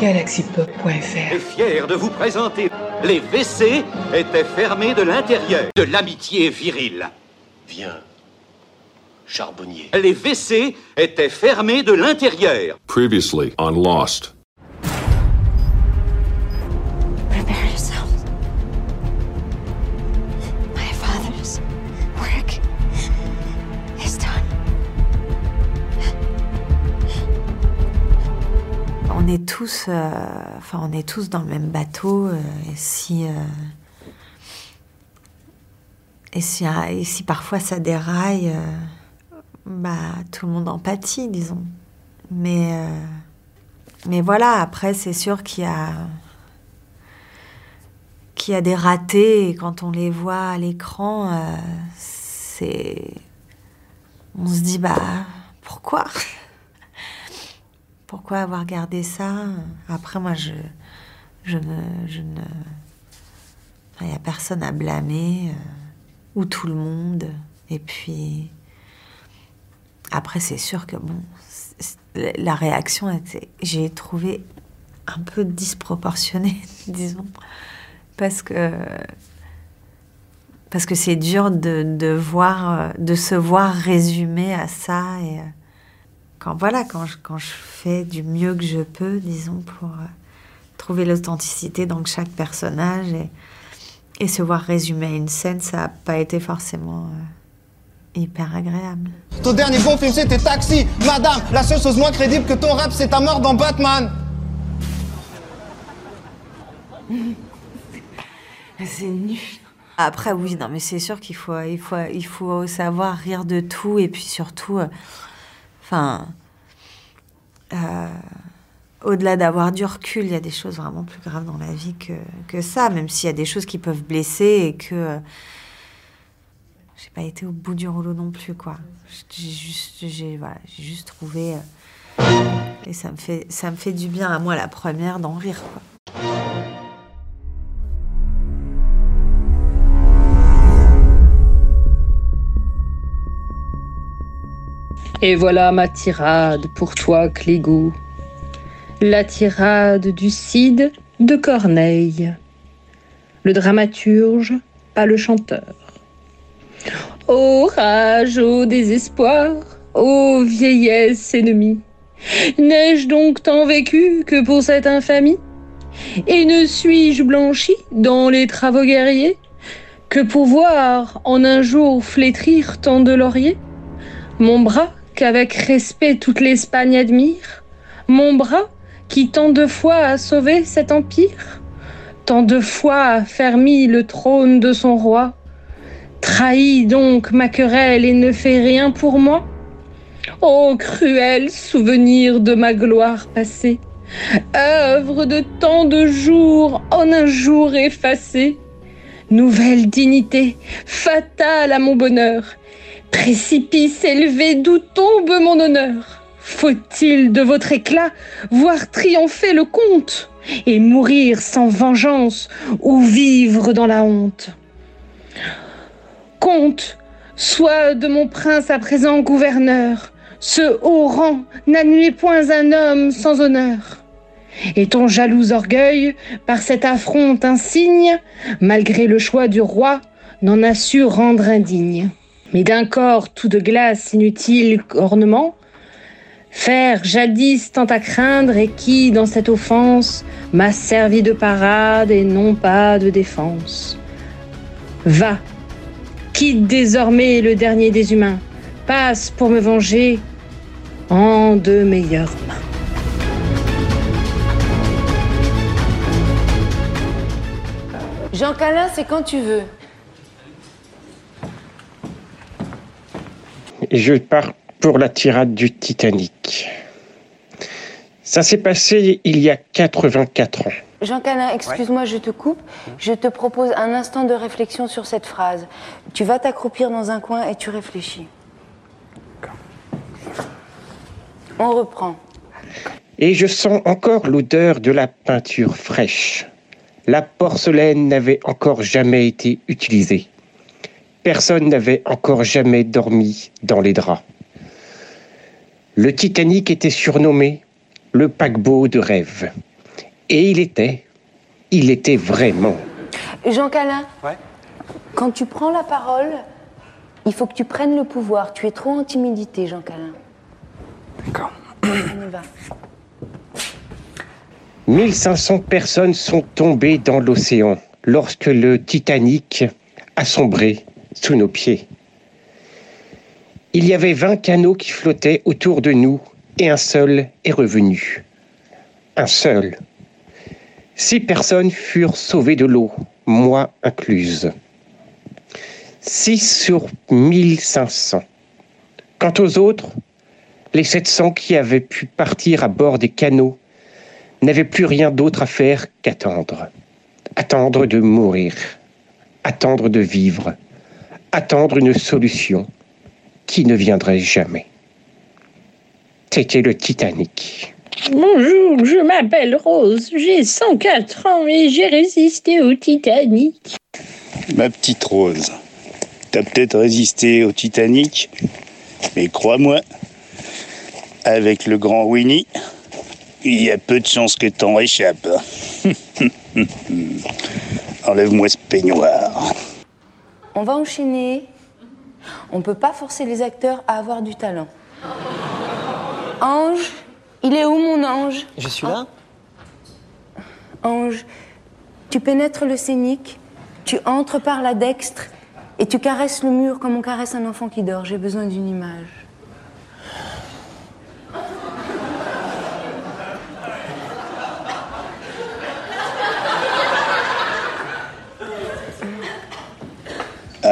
galaxypop.fr est fier de vous présenter les WC étaient fermés de l'intérieur. De l'amitié virile. Viens, charbonnier. Les WC étaient fermés de l'intérieur. Previously on Lost. On est tous, euh, enfin, on est tous dans le même bateau. euh, et si, euh, ah, et si parfois ça déraille, bah tout le monde en pâtit, disons. Mais, mais voilà. Après, c'est sûr qu'il y a, qu'il y a des ratés. Et quand on les voit à l'écran, c'est, on se dit bah pourquoi? Pourquoi avoir gardé ça? Après, moi, je, ne. Il n'y a personne à blâmer, euh, ou tout le monde. Et puis. Après, c'est sûr que, bon, la réaction était. J'ai trouvé un peu disproportionnée, disons. Parce que. Parce que c'est dur de, voir, euh, de se voir résumé à ça et. Quand voilà, quand je, quand je fais du mieux que je peux, disons, pour euh, trouver l'authenticité dans chaque personnage et, et se voir résumer à une scène, ça n'a pas été forcément euh, hyper agréable. Ton dernier bon film c'était Taxi. Madame, la seule chose moins crédible que ton rap c'est ta mort dans Batman. C'est nul. Après, oui, non, mais c'est sûr qu'il faut, il faut, il faut savoir rire de tout et puis surtout, euh, euh, au-delà d'avoir du recul, il y a des choses vraiment plus graves dans la vie que, ça, même s'il y a des choses qui peuvent blesser et que euh, j'ai pas été au bout du rouleau non plus, quoi. J'ai juste, j'ai, juste trouvé, euh, et ça me fait, ça me fait du bien à moi la première d'en rire. Et voilà ma tirade pour toi, Clégo. La tirade du Cid de Corneille. Le dramaturge, pas le chanteur. Ô rage, ô désespoir, ô vieillesse ennemie, n'ai-je donc tant vécu que pour cette infamie? Et ne suis-je blanchi dans les travaux guerriers que pour voir en un jour flétrir tant de lauriers? Mon bras qu'avec respect toute l'Espagne admire. Mon bras qui tant de fois a sauvé cet empire Tant de fois a fermi le trône de son roi Trahit donc ma querelle et ne fait rien pour moi. Ô cruel souvenir de ma gloire passée Œuvre de tant de jours en un jour effacé Nouvelle dignité, fatale à mon bonheur Précipice élevé, d'où tombe mon honneur. Faut-il de votre éclat voir triompher le comte et mourir sans vengeance ou vivre dans la honte? Comte, sois de mon prince à présent gouverneur, ce haut rang n'admet point un homme sans honneur. Et ton jaloux orgueil, par cette affronte insigne, malgré le choix du roi, n'en a su rendre indigne mais d'un corps tout de glace inutile ornement, faire jadis tant à craindre et qui, dans cette offense, m'a servi de parade et non pas de défense. Va, quitte désormais le dernier des humains, passe pour me venger en de meilleures mains. Jean Calin, c'est quand tu veux. Je pars pour la tirade du Titanic. Ça s'est passé il y a 84 ans. Jean Calin, excuse-moi, je te coupe. Je te propose un instant de réflexion sur cette phrase. Tu vas t'accroupir dans un coin et tu réfléchis. On reprend. Et je sens encore l'odeur de la peinture fraîche. La porcelaine n'avait encore jamais été utilisée. Personne n'avait encore jamais dormi dans les draps. Le Titanic était surnommé le paquebot de rêve. Et il était. Il était vraiment. Jean Calin, Ouais. quand tu prends la parole, il faut que tu prennes le pouvoir. Tu es trop en timidité, Jean Calin. D'accord. On y va. 1500 personnes sont tombées dans l'océan lorsque le Titanic a sombré sous nos pieds. Il y avait 20 canots qui flottaient autour de nous et un seul est revenu. Un seul. Six personnes furent sauvées de l'eau, moi incluse. 6 sur 1500. Quant aux autres, les 700 qui avaient pu partir à bord des canots n'avaient plus rien d'autre à faire qu'attendre. Attendre de mourir. Attendre de vivre. Attendre une solution qui ne viendrait jamais. C'était le Titanic. Bonjour, je m'appelle Rose, j'ai 104 ans et j'ai résisté au Titanic. Ma petite Rose, t'as peut-être résisté au Titanic, mais crois-moi, avec le grand Winnie, il y a peu de chances que t'en réchappes. Enlève-moi ce peignoir. On va enchaîner. On peut pas forcer les acteurs à avoir du talent. Ange, il est où mon ange? Je suis là Ange, tu pénètres le scénique, tu entres par la dextre et tu caresses le mur comme on caresse un enfant qui dort. J'ai besoin d'une image.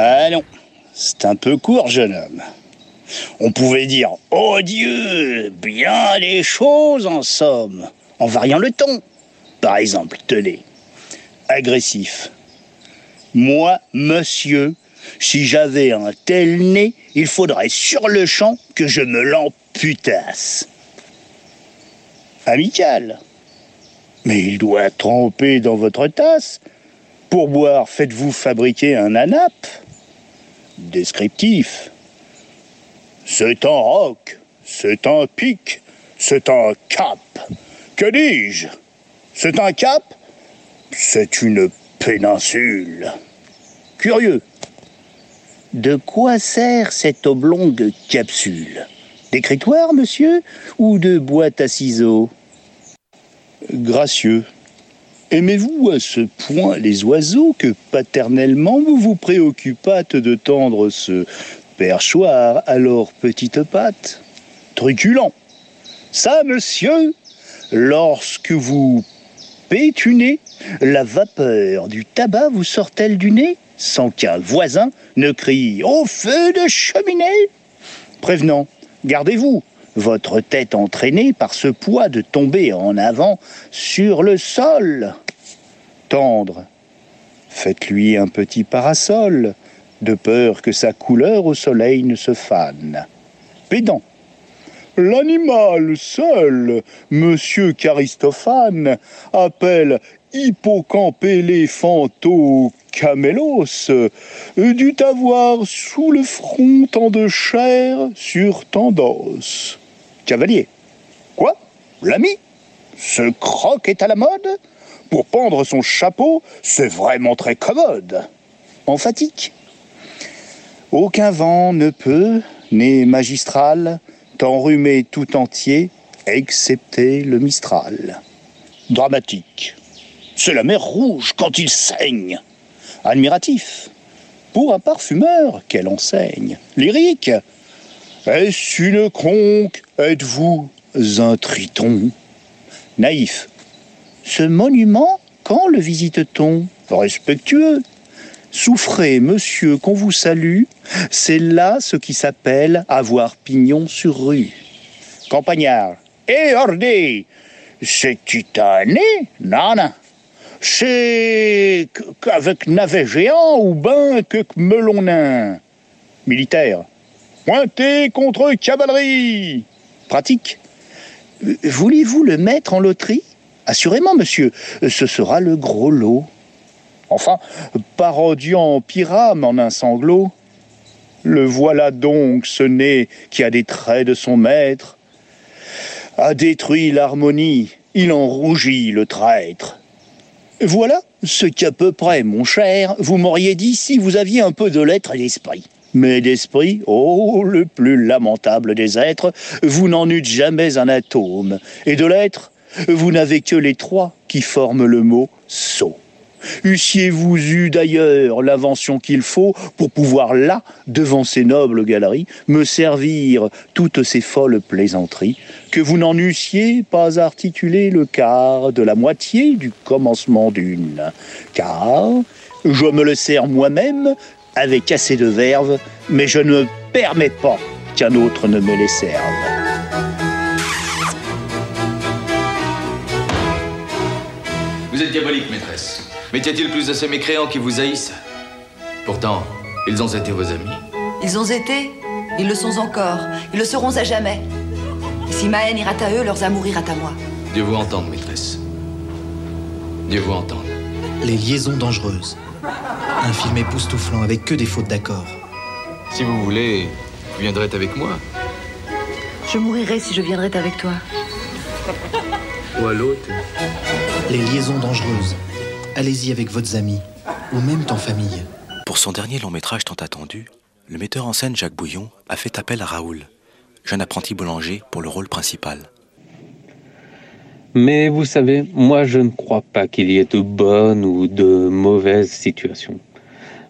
Ah non, c'est un peu court, jeune homme. On pouvait dire Oh Dieu, bien les choses en somme, en variant le ton. Par exemple, tenez, agressif. Moi, monsieur, si j'avais un tel nez, il faudrait sur le champ que je me l'amputasse. Amical. Mais il doit tremper dans votre tasse. Pour boire, faites-vous fabriquer un anap Descriptif. C'est un roc, c'est un pic, c'est un cap. Que dis-je? C'est un cap? C'est une péninsule. Curieux. De quoi sert cette oblongue capsule? D'écritoire, monsieur Ou de boîte à ciseaux? Gracieux. Aimez-vous à ce point les oiseaux que paternellement vous vous préoccupâtes de tendre ce perchoir? À leurs petites pattes Truculent. Ça, monsieur, lorsque vous pétunez, la vapeur du tabac vous sort-elle du nez? Sans qu'un voisin ne crie au feu de cheminée Prévenant, gardez-vous, votre tête entraînée par ce poids de tomber en avant sur le sol. Faites-lui un petit parasol, de peur que sa couleur au soleil ne se fane. Pédant, l'animal seul, monsieur Charistophane, appelle hippocampelephantocamélos, dut avoir sous le front tant de chair sur tant d'os. Cavalier. Quoi? L'ami? Ce croc est à la mode? Pour pendre son chapeau, c'est vraiment très commode. Emphatique. Aucun vent ne peut, né magistral, t'enrhumer tout entier, excepté le Mistral. Dramatique. C'est la mer rouge quand il saigne. Admiratif. Pour un parfumeur, quelle enseigne. Lyrique. Est-ce une conque? Êtes-vous un triton? Naïf. Ce monument, quand le visite-t-on Respectueux. Souffrez, monsieur, qu'on vous salue. C'est là ce qui s'appelle avoir pignon sur rue. Campagnard. Et ordé C'est titané non. C'est qu'avec navet géant ou ben que melon nain. Militaire. Pointé contre cavalerie. Pratique. Voulez-vous le mettre en loterie? Assurément, monsieur, ce sera le gros lot. Enfin, parodiant Pyrame en un sanglot. Le voilà donc, ce nez qui a des traits de son maître, a détruit l'harmonie il en rougit, le traître. Voilà ce qu'à peu près, mon cher, vous m'auriez dit si vous aviez un peu de lettres et d'esprit. Mais d'esprit, oh, le plus lamentable des êtres, vous n'en eûtes jamais un atome. Et de lettres, vous n'avez que les trois qui forment le mot sot. Eussiez-vous eu d'ailleurs l'invention qu'il faut pour pouvoir là, devant ces nobles galeries, me servir toutes ces folles plaisanteries, que vous n'en eussiez pas articulé le quart de la moitié du commencement d'une? Car je me le sers moi-même avec assez de verve, mais je ne permets pas qu'un autre ne me les serve. Vous êtes diabolique, maîtresse. Mais y a-t-il plus de ces mécréants qui vous haïssent Pourtant, ils ont été vos amis. Ils ont été, ils le sont encore, ils le seront à jamais. Et si ma haine ira à eux, leurs amours ira à moi. Dieu vous entende, maîtresse. Dieu vous entende. Les liaisons dangereuses. Un film époustouflant avec que des fautes d'accord. Si vous voulez, vous viendrez avec moi. Je mourirai si je viendrais avec toi. Ou à l'autre. Les liaisons dangereuses. Allez-y avec votre amis, ou même en famille. Pour son dernier long métrage tant attendu, le metteur en scène Jacques Bouillon a fait appel à Raoul, jeune apprenti boulanger, pour le rôle principal. Mais vous savez, moi je ne crois pas qu'il y ait de bonnes ou de mauvaises situations.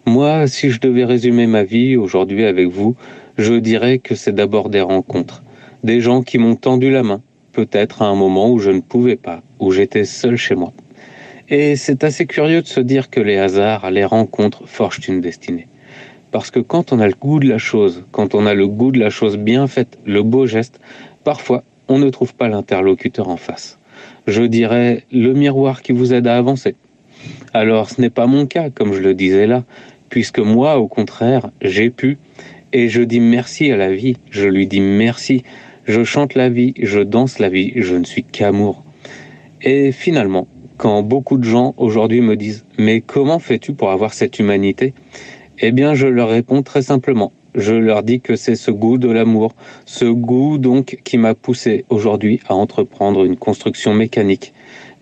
Moi, si je devais résumer ma vie aujourd'hui avec vous, je dirais que c'est d'abord des rencontres. Des gens qui m'ont tendu la main, peut-être à un moment où je ne pouvais pas, où j'étais seul chez moi. Et c'est assez curieux de se dire que les hasards, les rencontres forgent une destinée. Parce que quand on a le goût de la chose, quand on a le goût de la chose bien faite, le beau geste, parfois on ne trouve pas l'interlocuteur en face. Je dirais le miroir qui vous aide à avancer. Alors ce n'est pas mon cas, comme je le disais là, puisque moi, au contraire, j'ai pu, et je dis merci à la vie, je lui dis merci, je chante la vie, je danse la vie, je ne suis qu'amour. Et finalement, quand beaucoup de gens aujourd'hui me disent Mais comment fais-tu pour avoir cette humanité? Eh bien, je leur réponds très simplement. Je leur dis que c'est ce goût de l'amour, ce goût donc qui m'a poussé aujourd'hui à entreprendre une construction mécanique.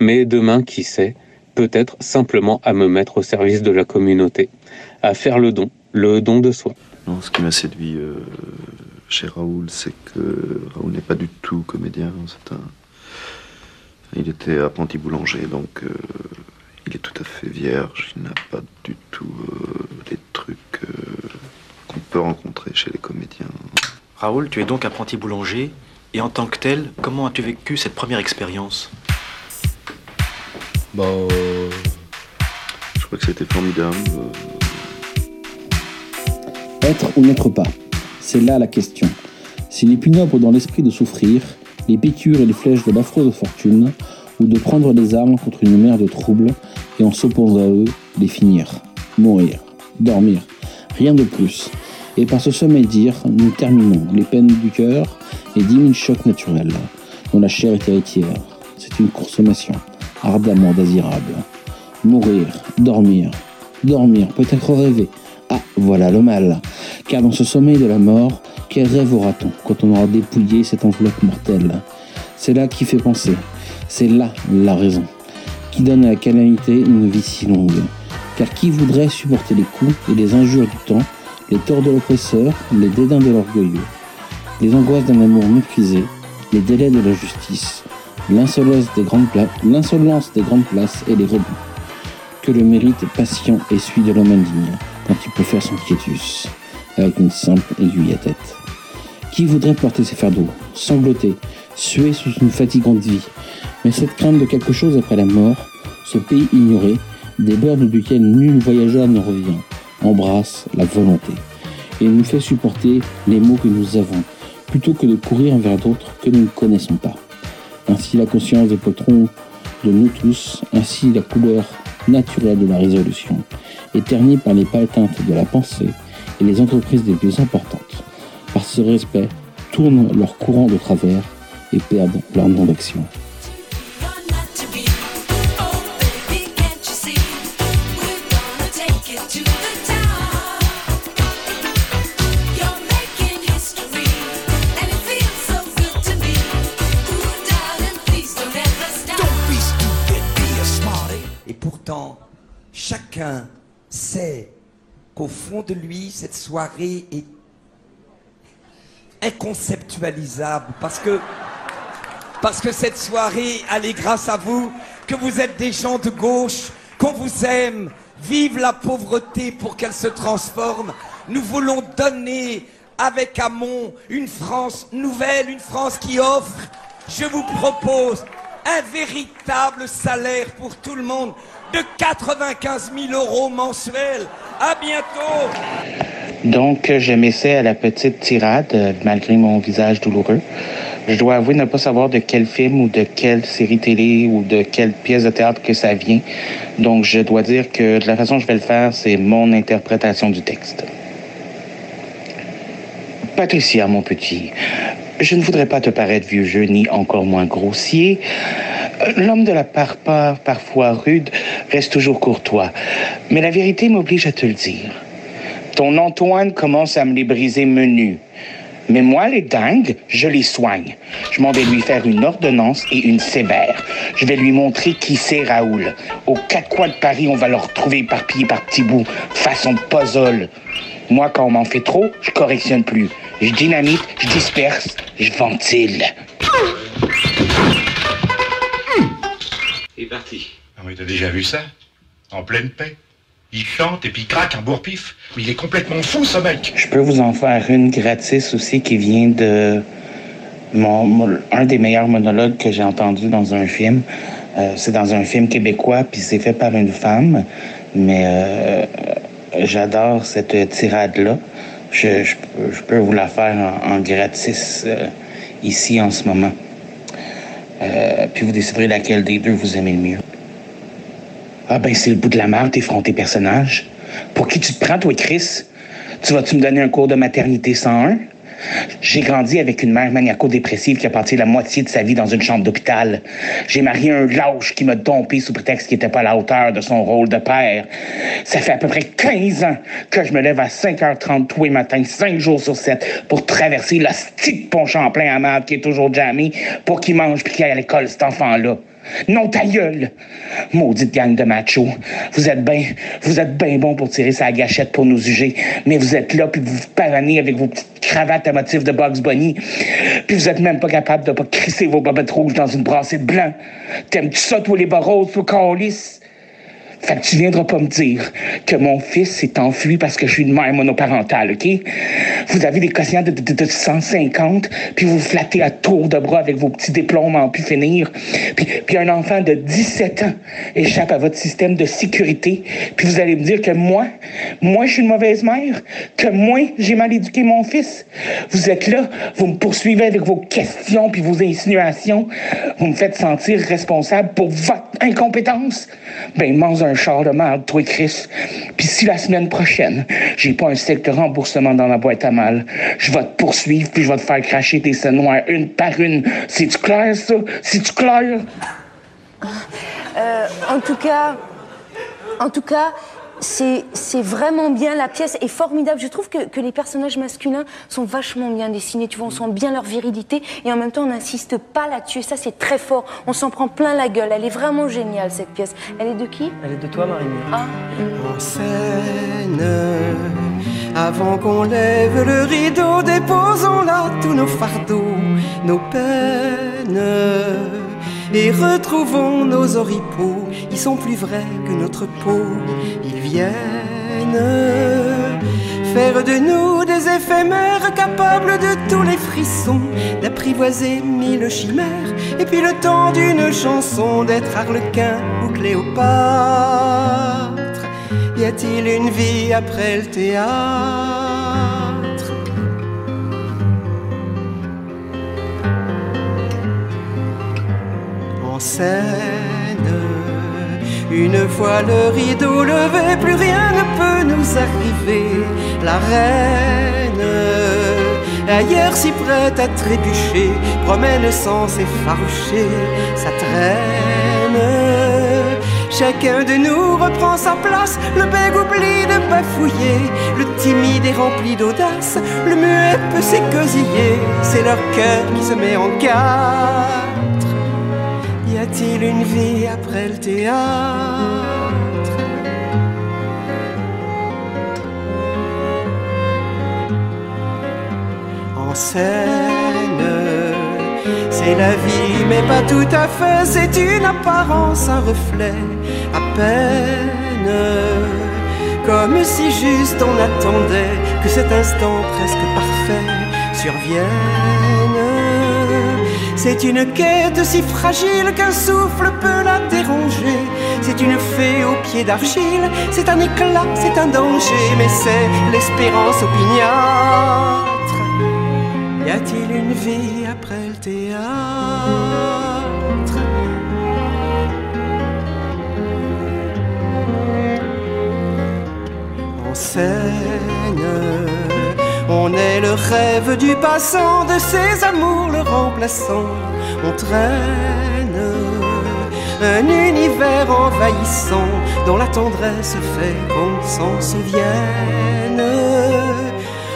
Mais demain, qui sait, peut-être simplement à me mettre au service de la communauté, à faire le don, le don de soi. Ce qui m'a séduit euh, chez Raoul, c'est que Raoul n'est pas du tout comédien. C'est un, il était apprenti boulanger, donc euh, il est tout à fait vierge. Il n'a pas du tout euh, les trucs euh, qu'on peut rencontrer chez les comédiens. Raoul, tu es donc apprenti boulanger, et en tant que tel, comment as-tu vécu cette première expérience? Bah, je crois que c'était formidable. Être ou n'être pas, c'est là la question. S'il est plus noble dans l'esprit de souffrir, les piqûres et les flèches de l'affreuse fortune, ou de prendre les armes contre une mer de troubles et en s'opposant à eux, les finir, mourir, dormir, rien de plus. Et par ce sommeil dire, nous terminons les peines du cœur et dix mille chocs naturels, dont la chair est héritière. C'est une consommation ardemment désirable. Mourir, dormir, dormir, peut-être rêver. Ah, voilà le mal. Car dans ce sommeil de la mort, quel rêve aura-t-on quand on aura dépouillé cette enveloppe mortelle? C'est là qui fait penser. C'est là la raison qui donne à la calamité une vie si longue. Car qui voudrait supporter les coups et les injures du temps, les torts de l'oppresseur, les dédains de l'orgueilleux, les angoisses d'un amour méprisé, les délais de la justice, l'insolence des grandes, places et les rebuts Que le mérite patient celui de l'homme indigne, quand il peut faire son quiétus, avec une simple aiguille à tête. Qui voudrait porter ses fardeaux, sangloter, suer sous une fatigante vie? Mais cette crainte de quelque chose après la mort, ce pays ignoré, des bornes duquel nul voyageur ne revient, embrasse la volonté et nous fait supporter les maux que nous avons, plutôt que de courir vers d'autres que nous ne connaissons pas. Ainsi la conscience des potrons de nous tous, ainsi la couleur naturelle de la résolution, éternie par les teintes de la pensée et les entreprises les plus importantes par ce respect, tournent leur courant de travers et perdent leur nom d'action. pourtant, chacun sait qu'au fond de lui, cette soirée est inconceptualisable parce que cette soirée, elle est grâce à vous, que vous êtes des gens de gauche, qu'on vous aime. Vive la pauvreté pour qu'elle se transforme. Nous voulons donner avec Hamon une France nouvelle, une France qui offre. Je vous propose un véritable salaire pour tout le monde de 95 000 euros mensuels. À bientôt. Donc, je m'essaie à la petite tirade, euh, malgré mon visage douloureux. Je dois avouer ne pas savoir de quel film ou de quelle série télé ou de quelle pièce de théâtre que ça vient. Donc, je dois dire que de la façon dont je vais le faire, c'est mon interprétation du texte. Patricia, mon petit, je ne voudrais pas te paraître vieux jeu ni encore moins grossier. L'homme de la parpare, parfois rude, reste toujours courtois. Mais la vérité m'oblige à te le dire. Ton Antoine commence à me les briser menus. Mais moi, les dingues, je les soigne. Je m'en vais lui faire une ordonnance et une sévère. Je vais lui montrer qui c'est Raoul. Aux quatre coins de Paris, on va le retrouver éparpillé par petits bouts, façon puzzle. Moi, quand on m'en fait trop, je correctionne plus. Je dynamite, je disperse, je ventile. Parti. Ah oui, t'as déjà vu ça? En pleine paix. Il chante et puis il craque un bourre-pif. Mais il est complètement fou, ce mec. Je peux vous en faire une gratis aussi qui vient de mon, mon- un des meilleurs monologues que j'ai entendu dans un film. Euh, c'est dans un film québécois, puis c'est fait par une femme. Mais euh, j'adore cette tirade-là. Je, je peux- je peux vous la faire en, en gratis euh, ici en ce moment. Euh, puis vous déciderez laquelle des deux vous aimez le mieux. Ah ben c'est le bout de la merde, tes frontés personnages. Pour qui tu te prends, toi, Chris? Tu vas-tu me donner un cours de maternité 101? J'ai grandi avec une mère maniaco-dépressive qui a passé la moitié de sa vie dans une chambre d'hôpital. J'ai marié un lâche qui m'a dompé sous prétexte qu'il n'était pas à la hauteur de son rôle de père. Ça fait à peu près 15 ans que je me lève à 5h30 tous les matins, 5 jours sur 7, pour traverser la petite pont Champlain à qui est toujours jamais pour qu'il mange puis qu'il aille à l'école, cet enfant-là. Non, ta gueule! Maudite gang de machos. Vous êtes bien, vous êtes bien bon pour tirer sa gâchette pour nous juger, mais vous êtes là puis vous vous pavanez avec vos petites cravates à motif de Bugs Bunny, puis vous êtes même pas capable de pas crisser vos bobettes rouges dans une brassée de blanc. T'aimes-tu ça, toi, les roses, toi, calice? Fait que tu viendras pas me dire que mon fils s'est enfui parce que je suis une mère monoparentale, OK? Vous avez des quotients de, de, de 150, puis vous vous flattez à tour de bras avec vos petits diplômes en pu finir. Puis, puis un enfant de 17 ans échappe à votre système de sécurité, puis vous allez me dire que moi, moi, je suis une mauvaise mère, que moi, j'ai mal éduqué mon fils. Vous êtes là, vous me poursuivez avec vos questions puis vos insinuations. Vous me faites sentir responsable pour votre incompétence. Ben, mange un char de merde, toi, Chris. Puis si la semaine prochaine, j'ai pas un steak de remboursement dans la boîte à mal, je vais te poursuivre puis je vais te faire cracher tes scènes noires une par une. C'est-tu clair, ça? C'est-tu clair? Euh, en tout cas, en tout cas, c'est c'est vraiment bien. La pièce est formidable. Je trouve que, que les personnages masculins sont vachement bien dessinés. Tu vois, on sent bien leur virilité et en même temps, on n'insiste pas là-dessus. Et ça, c'est très fort. On s'en prend plein la gueule. Elle est vraiment géniale cette pièce. Elle est de qui? Elle est de toi, marie Ah. En scène, avant qu'on lève le rideau, déposons là tous nos fardeaux, nos peines. Et retrouvons nos oripeaux, ils sont plus vrais que notre peau, ils viennent faire de nous des éphémères capables de tous les frissons, d'apprivoiser mille chimères, et puis le temps d'une chanson d'être Harlequin ou Cléopâtre. Y a-t-il une vie après le théâtre? Une fois le rideau levé, plus rien ne peut nous arriver. La reine, ailleurs si prête à trébucher, promène sans s'effaroucher sa traîne. Chacun de nous reprend sa place, le bègue oublie de bafouiller, le timide est rempli d'audace, le muet peut s'écosiller, c'est leur cœur qui se met en quatre. Y a-t-il une vie après le théâtre? En scène, c'est la vie, mais pas tout à fait. C'est une apparence, un reflet, à peine. Comme si juste on attendait que cet instant presque parfait survienne. C'est une quête si fragile qu'un souffle peut la déranger. C'est une fée aux pieds d'argile, c'est un éclat, c'est un danger, mais c'est l'espérance opiniâtre. Y a-t-il une vie après le théâtre? En scène, on est le rêve du passant, de ses amours le remplaçant. On traîne un univers envahissant dont la tendresse fait qu'on s'en souvienne.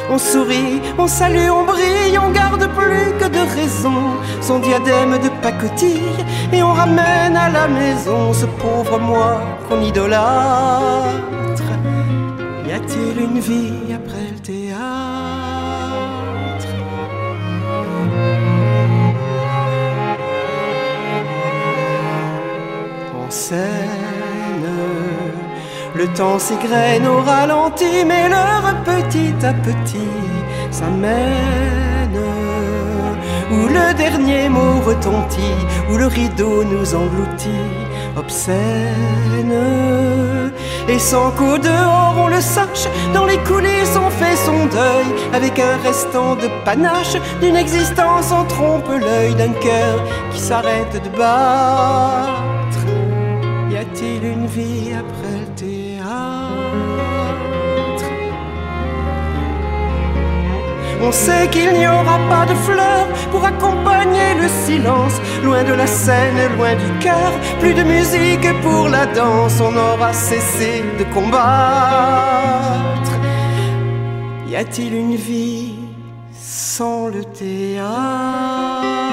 On sourit, on salue, on brille, on garde plus que de raison son diadème de pacotille et on ramène à la maison ce pauvre moi qu'on idolâtre. Y a-t-il une vie après scène, le temps s'égrène au ralenti, mais l'heure petit à petit s'amène. Où le dernier mot retentit, où le rideau nous engloutit, obscène. Et sans qu'au dehors on le sache, dans les coulisses on fait son deuil, avec un restant de panache, d'une existence en trompe l'œil d'un cœur qui s'arrête de battre. Une vie après le théâtre. On sait qu'il n'y aura pas de fleurs pour accompagner le silence, loin de la scène, loin du cœur, plus de musique pour la danse, on aura cessé de combattre. Y a-t-il une vie sans le théâtre?